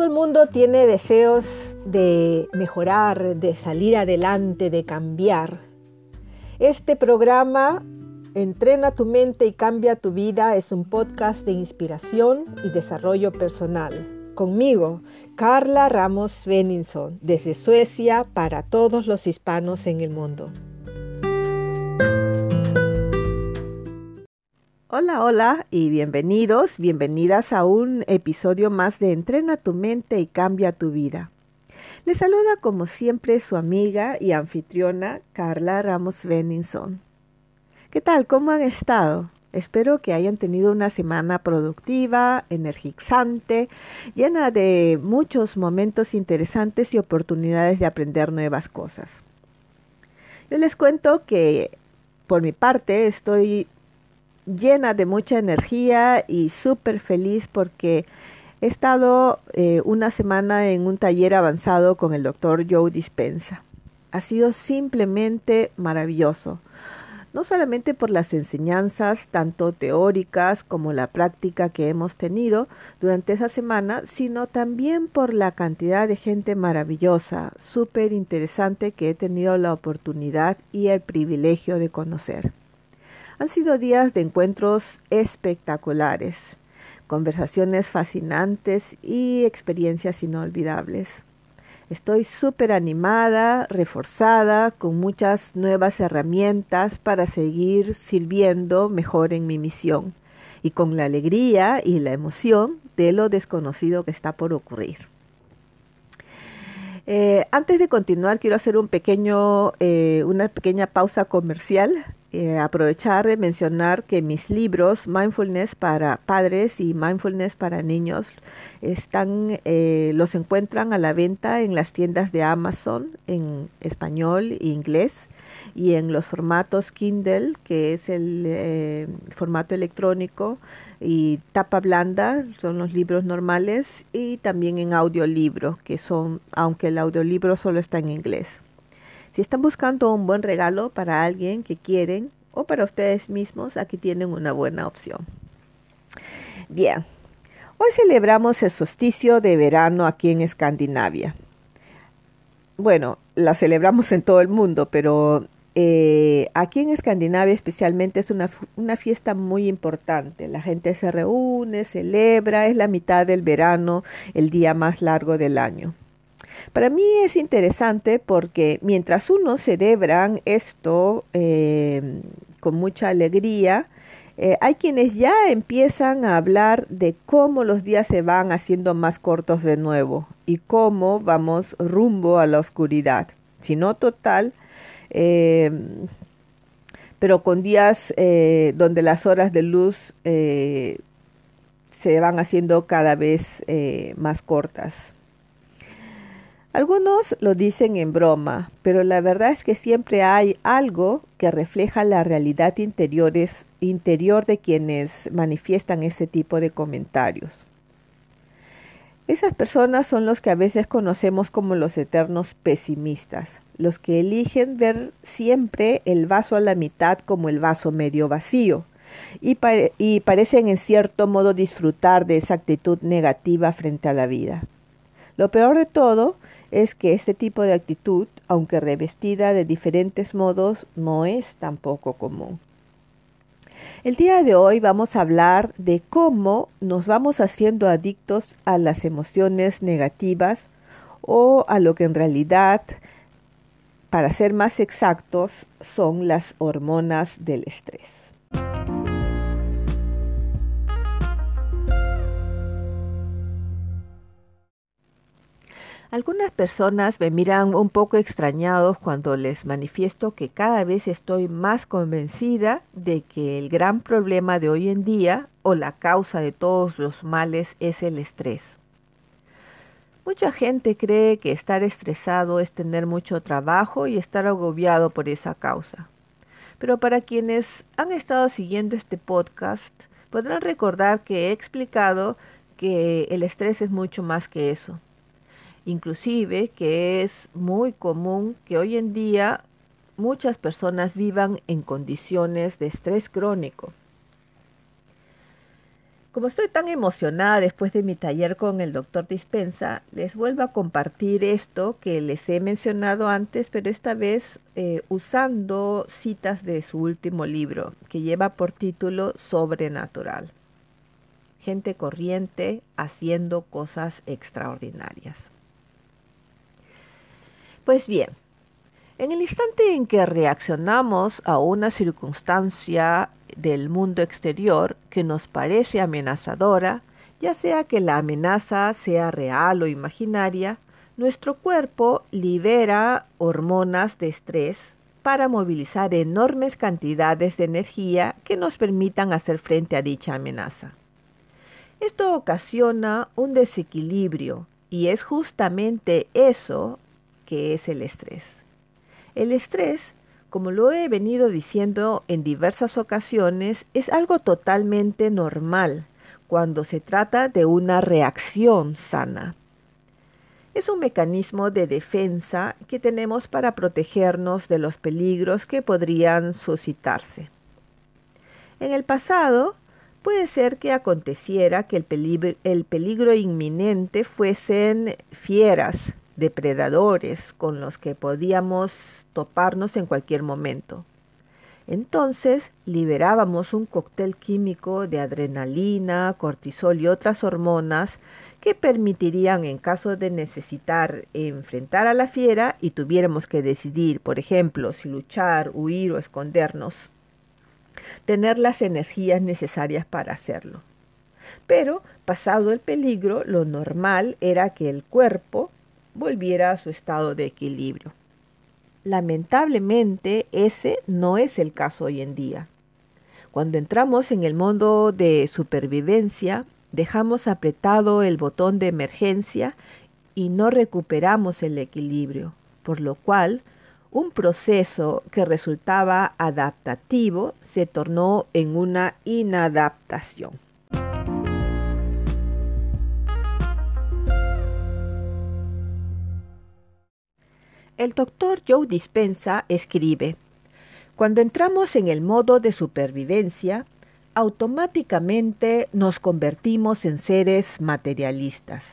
Todo el mundo tiene deseos de mejorar, de salir adelante, de cambiar. Este programa, Entrena tu mente y cambia tu vida, es un podcast de inspiración y desarrollo personal. Conmigo, Carla Ramos Sveninson, desde Suecia para todos los hispanos en el mundo. Hola, hola y bienvenidos, bienvenidas a un episodio más de Entrena tu mente y cambia tu vida. Les saluda como siempre su amiga y anfitriona Carla Ramos Benninson. ¿Qué tal? ¿Cómo han estado? Espero que hayan tenido una semana productiva, energizante, llena de muchos momentos interesantes y oportunidades de aprender nuevas cosas. Yo les cuento que por mi parte estoy llena de mucha energía y súper feliz porque he estado eh, una semana en un taller avanzado con el doctor Joe Dispensa. Ha sido simplemente maravilloso, no solamente por las enseñanzas tanto teóricas como la práctica que hemos tenido durante esa semana, sino también por la cantidad de gente maravillosa, súper interesante que he tenido la oportunidad y el privilegio de conocer. Han sido días de encuentros espectaculares, conversaciones fascinantes y experiencias inolvidables. Estoy súper animada, reforzada, con muchas nuevas herramientas para seguir sirviendo mejor en mi misión y con la alegría y la emoción de lo desconocido que está por ocurrir. Eh, antes de continuar, quiero hacer un pequeño, eh, una pequeña pausa comercial eh, aprovechar de mencionar que mis libros Mindfulness para padres y Mindfulness para niños están eh, los encuentran a la venta en las tiendas de Amazon en español e inglés y en los formatos Kindle que es el eh, formato electrónico y tapa blanda son los libros normales y también en audiolibro que son aunque el audiolibro solo está en inglés si están buscando un buen regalo para alguien que quieren o para ustedes mismos, aquí tienen una buena opción. Bien, hoy celebramos el solsticio de verano aquí en Escandinavia. Bueno, la celebramos en todo el mundo, pero eh, aquí en Escandinavia especialmente es una, una, fiesta muy importante. La gente se reúne, celebra, es la mitad del verano, el día más largo del año. Para mí es interesante porque mientras unos celebran esto eh, con mucha alegría, eh, hay quienes ya empiezan a hablar de cómo los días se van haciendo más cortos de nuevo y cómo vamos rumbo a la oscuridad, si no total, eh, pero con días donde las horas de luz se van haciendo cada vez más cortas. Algunos lo dicen en broma, pero la verdad es que siempre hay algo que refleja la realidad interior de quienes manifiestan ese tipo de comentarios. Esas personas son los que a veces conocemos como los eternos pesimistas, los que eligen ver siempre el vaso a la mitad como el vaso medio vacío y, y parecen en cierto modo disfrutar de esa actitud negativa frente a la vida. Lo peor de todo es que este tipo de actitud, aunque revestida de diferentes modos, no es tampoco común. El día de hoy vamos a hablar de cómo nos vamos haciendo adictos a las emociones negativas o a lo que en realidad, para ser más exactos, son las hormonas del estrés. Algunas personas me miran un poco extrañados cuando les manifiesto que cada vez estoy más convencida de que el gran problema de hoy en día o la causa de todos los males es el estrés. Mucha gente cree que estar estresado es tener mucho trabajo y estar agobiado por esa causa. Pero para quienes han estado siguiendo este podcast, podrán recordar que he explicado que el estrés es mucho más que eso inclusive que es muy común que hoy en día muchas personas vivan en condiciones de estrés crónico. Como estoy tan emocionada después de mi taller con el doctor Dispensa, les vuelvo a compartir esto que les he mencionado antes, pero esta vez eh, usando citas de su último libro, que lleva por título Sobrenatural. Gente corriente haciendo cosas extraordinarias. Pues bien, en el instante en que reaccionamos a una circunstancia del mundo exterior que nos parece amenazadora, ya sea que la amenaza sea real o imaginaria, nuestro cuerpo libera hormonas de estrés para movilizar enormes cantidades de energía que nos permitan hacer frente a dicha amenaza. Esto ocasiona un desequilibrio y es justamente eso que es el estrés. El estrés como lo he venido diciendo en diversas ocasiones, es algo totalmente normal cuando se trata de una reacción sana. Es un mecanismo de defensa que tenemos para protegernos de los peligros que podrían suscitarse. En el pasado, puede ser que aconteciera que el el peligro inminente fuesen fieras, depredadores con los que podíamos toparnos en cualquier momento. Entonces liberábamos un cóctel químico de adrenalina, cortisol y otras hormonas que permitirían, en caso de necesitar enfrentar a la fiera y tuviéramos que decidir, por ejemplo, si luchar, huir o escondernos, tener las energías necesarias para hacerlo. Pero, pasado el peligro, lo normal era que el cuerpo volviera a su estado de equilibrio. Lamentablemente ese no es el caso hoy en día. Cuando entramos en el mundo de supervivencia, dejamos apretado el botón de emergencia y no recuperamos el equilibrio, por lo cual un proceso que resultaba adaptativo se tornó en una inadaptación. El doctor Joe Dispensa escribe, Cuando entramos en el modo de supervivencia, automáticamente nos convertimos en seres materialistas,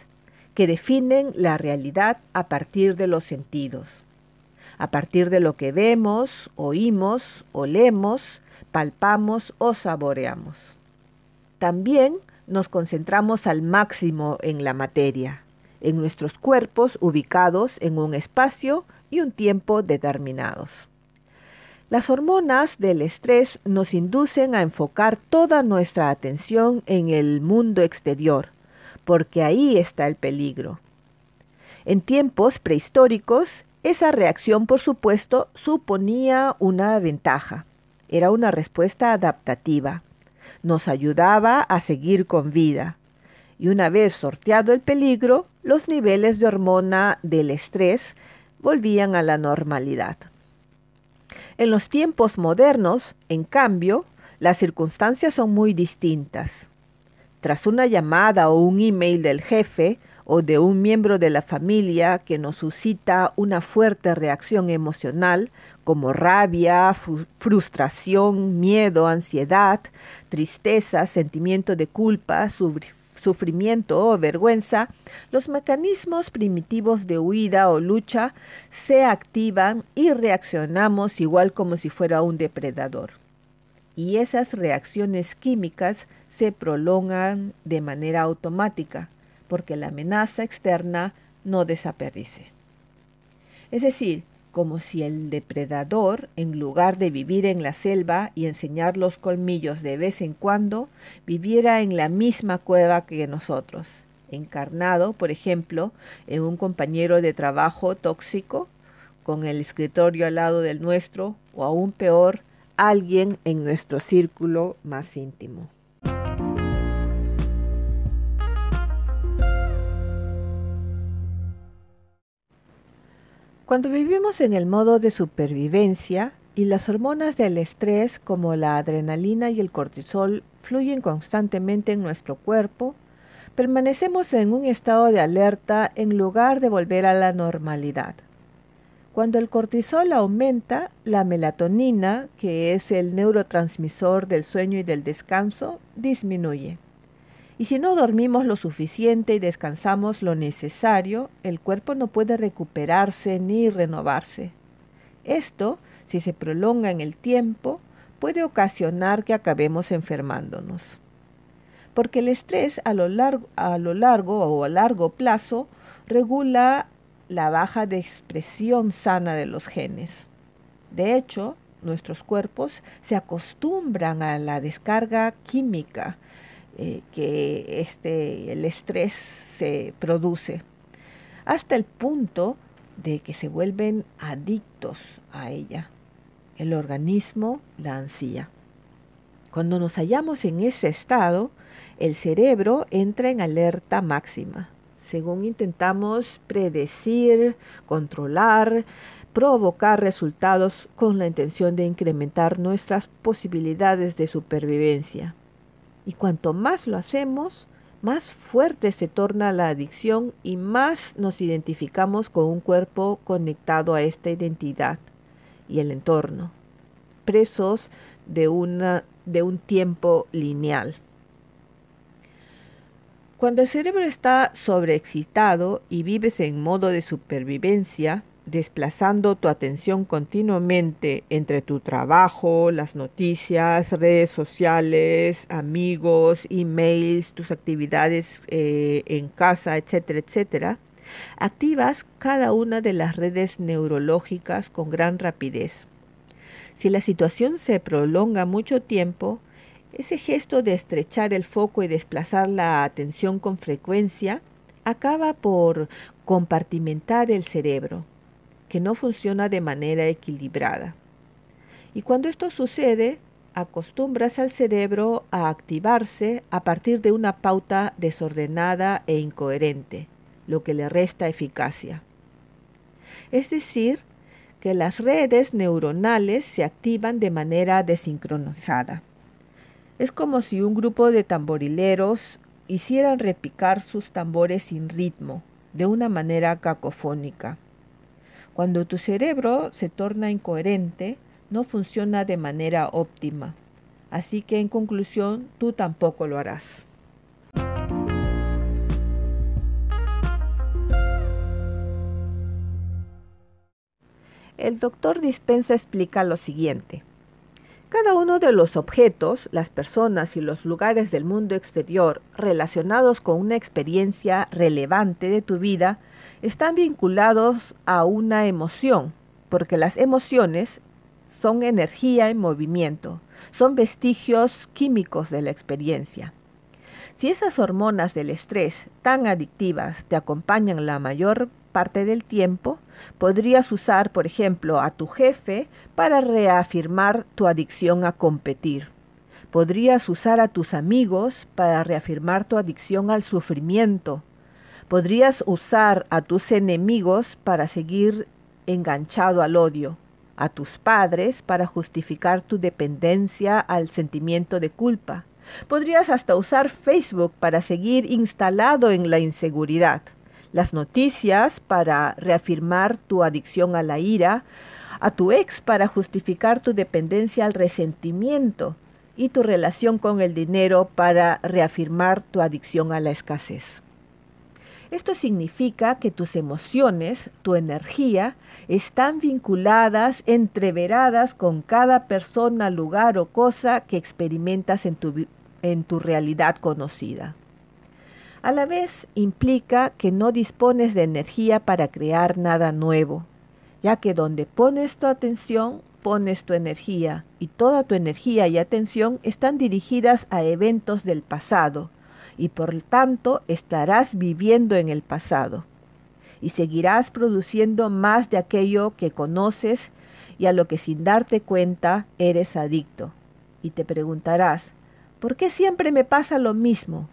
que definen la realidad a partir de los sentidos, a partir de lo que vemos, oímos, olemos, palpamos o saboreamos. También nos concentramos al máximo en la materia, en nuestros cuerpos ubicados en un espacio y un tiempo determinados. Las hormonas del estrés nos inducen a enfocar toda nuestra atención en el mundo exterior, porque ahí está el peligro. En tiempos prehistóricos, esa reacción, por supuesto, suponía una ventaja. Era una respuesta adaptativa. Nos ayudaba a seguir con vida. Y una vez sorteado el peligro, los niveles de hormona del estrés volvían a la normalidad. En los tiempos modernos, en cambio, las circunstancias son muy distintas. Tras una llamada o un email del jefe o de un miembro de la familia que nos suscita una fuerte reacción emocional como rabia, frustración, miedo, ansiedad, tristeza, sentimiento de culpa, sufrimiento o vergüenza, los mecanismos primitivos de huida o lucha se activan y reaccionamos igual como si fuera un depredador. Y esas reacciones químicas se prolongan de manera automática, porque la amenaza externa no desaparece. Es decir, como si el depredador, en lugar de vivir en la selva y enseñar los colmillos de vez en cuando, viviera en la misma cueva que nosotros, encarnado, por ejemplo, en un compañero de trabajo tóxico, con el escritorio al lado del nuestro, o aún peor, alguien en nuestro círculo más íntimo. Cuando vivimos en el modo de supervivencia y las hormonas del estrés como la adrenalina y el cortisol fluyen constantemente en nuestro cuerpo, permanecemos en un estado de alerta en lugar de volver a la normalidad. Cuando el cortisol aumenta, la melatonina, que es el neurotransmisor del sueño y del descanso, disminuye. Y si no dormimos lo suficiente y descansamos lo necesario, el cuerpo no puede recuperarse ni renovarse. Esto, si se prolonga en el tiempo, puede ocasionar que acabemos enfermándonos. Porque el estrés a lo largo, a lo largo o a largo plazo regula la baja de expresión sana de los genes. De hecho, nuestros cuerpos se acostumbran a la descarga química eh, que este, el estrés se produce, hasta el punto de que se vuelven adictos a ella. El organismo la ansía. Cuando nos hallamos en ese estado, el cerebro entra en alerta máxima. Según intentamos predecir, controlar, provocar resultados con la intención de incrementar nuestras posibilidades de supervivencia. Y cuanto más lo hacemos, más fuerte se torna la adicción y más nos identificamos con un cuerpo conectado a esta identidad y el entorno, presos de, de un tiempo lineal. Cuando el cerebro está sobreexcitado y vives en modo de supervivencia, desplazando tu atención continuamente entre tu trabajo, las noticias, redes sociales, amigos, emails, tus actividades eh, en casa, etcétera, etcétera, activas cada una de las redes neurológicas con gran rapidez. Si la situación se prolonga mucho tiempo, ese gesto de estrechar el foco y desplazar la atención con frecuencia acaba por compartimentar el cerebro que no funciona de manera equilibrada. Y cuando esto sucede, acostumbras al cerebro a activarse a partir de una pauta desordenada e incoherente, lo que le resta eficacia. Es decir, que las redes neuronales se activan de manera desincronizada. Es como si un grupo de tamborileros hicieran repicar sus tambores sin ritmo, de una manera cacofónica. Cuando tu cerebro se torna incoherente, no funciona de manera óptima. Así que en conclusión, tú tampoco lo harás. El doctor Dispensa explica lo siguiente. Cada uno de los objetos, las personas y los lugares del mundo exterior relacionados con una experiencia relevante de tu vida están vinculados a una emoción, porque las emociones son energía en movimiento, son vestigios químicos de la experiencia. Si esas hormonas del estrés tan adictivas te acompañan la mayor parte del tiempo, podrías usar, por ejemplo, a tu jefe para reafirmar tu adicción a competir. Podrías usar a tus amigos para reafirmar tu adicción al sufrimiento, Podrías usar a tus enemigos para seguir enganchado al odio, a tus padres para justificar tu dependencia al sentimiento de culpa. Podrías hasta usar Facebook para seguir instalado en la inseguridad, las noticias para reafirmar tu adicción a la ira, a tu ex para justificar tu dependencia al resentimiento y tu relación con el dinero para reafirmar tu adicción a la escasez. Esto significa que tus emociones, tu energía, están vinculadas, entreveradas con cada persona, lugar o cosa que experimentas en tu, en tu realidad conocida. A la vez implica que no dispones de energía para crear nada nuevo, ya que donde pones tu atención, pones tu energía, y toda tu energía y atención están dirigidas a eventos del pasado, y por tanto estarás viviendo en el pasado y seguirás produciendo más de aquello que conoces y a lo que sin darte cuenta eres adicto. Y te preguntarás, ¿por qué siempre me pasa lo mismo?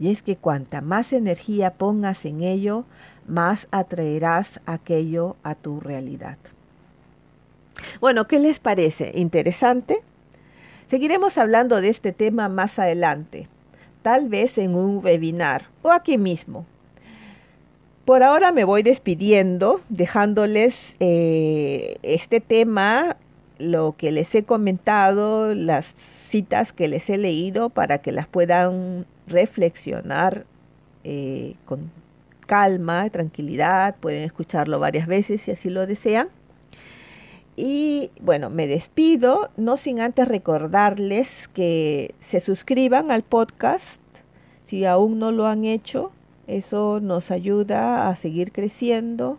Y es que cuanta más energía pongas en ello, más atraerás aquello a tu realidad. Bueno, ¿qué les parece? ¿Interesante? Seguiremos hablando de este tema más adelante tal vez en un webinar o aquí mismo. Por ahora me voy despidiendo, dejándoles eh, este tema lo que les he comentado, las citas que les he leído para que las puedan reflexionar eh, con calma, tranquilidad, pueden escucharlo varias veces si así lo desean. Y bueno, me despido, no sin antes recordarles que se suscriban al podcast si aún no lo han hecho. Eso nos ayuda a seguir creciendo.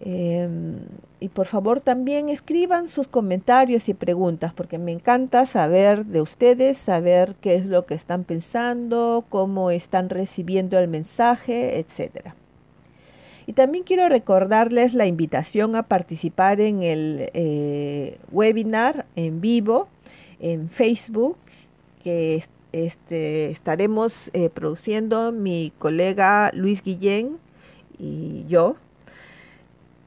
Em, y por favor también escriban sus comentarios y preguntas, porque me encanta saber de ustedes, saber qué es lo que están pensando, cómo están recibiendo el mensaje, etcétera. Y también quiero recordarles la invitación a participar en el eh, webinar en vivo en Facebook que este, estaremos eh, produciendo mi colega Luis Guillén y yo.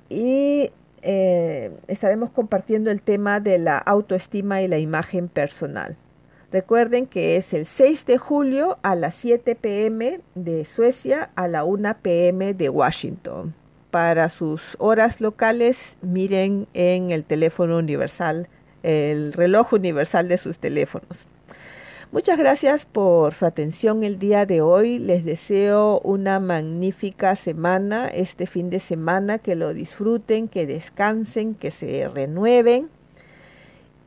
Y eh, estaremos compartiendo el tema de la autoestima y la imagen personal. Recuerden que es el 6 de julio a las 7 pm de Suecia a la 1 pm de Washington. Para sus horas locales, miren en el teléfono universal, el reloj universal de sus teléfonos. Muchas gracias por su atención el día de hoy. Les deseo una magnífica semana, este fin de semana, que lo disfruten, que descansen, que se renueven.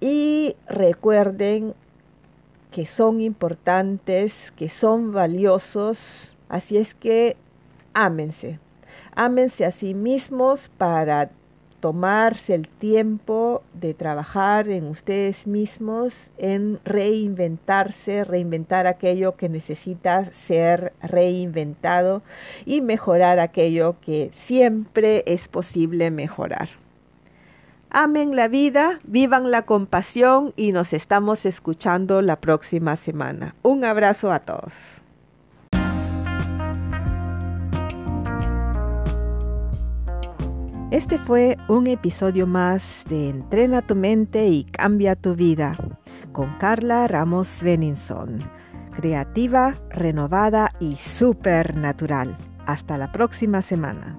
Y recuerden que son importantes, que son valiosos. Así es que ámense. Ámense a sí mismos para tomarse el tiempo de trabajar en ustedes mismos, en reinventarse, reinventar aquello que necesita ser reinventado y mejorar aquello que siempre es posible mejorar. Amen la vida, vivan la compasión y nos estamos escuchando la próxima semana. Un abrazo a todos. Este fue un episodio más de Entrena tu mente y cambia tu vida con Carla Ramos Beninson. Creativa, renovada y supernatural. Hasta la próxima semana.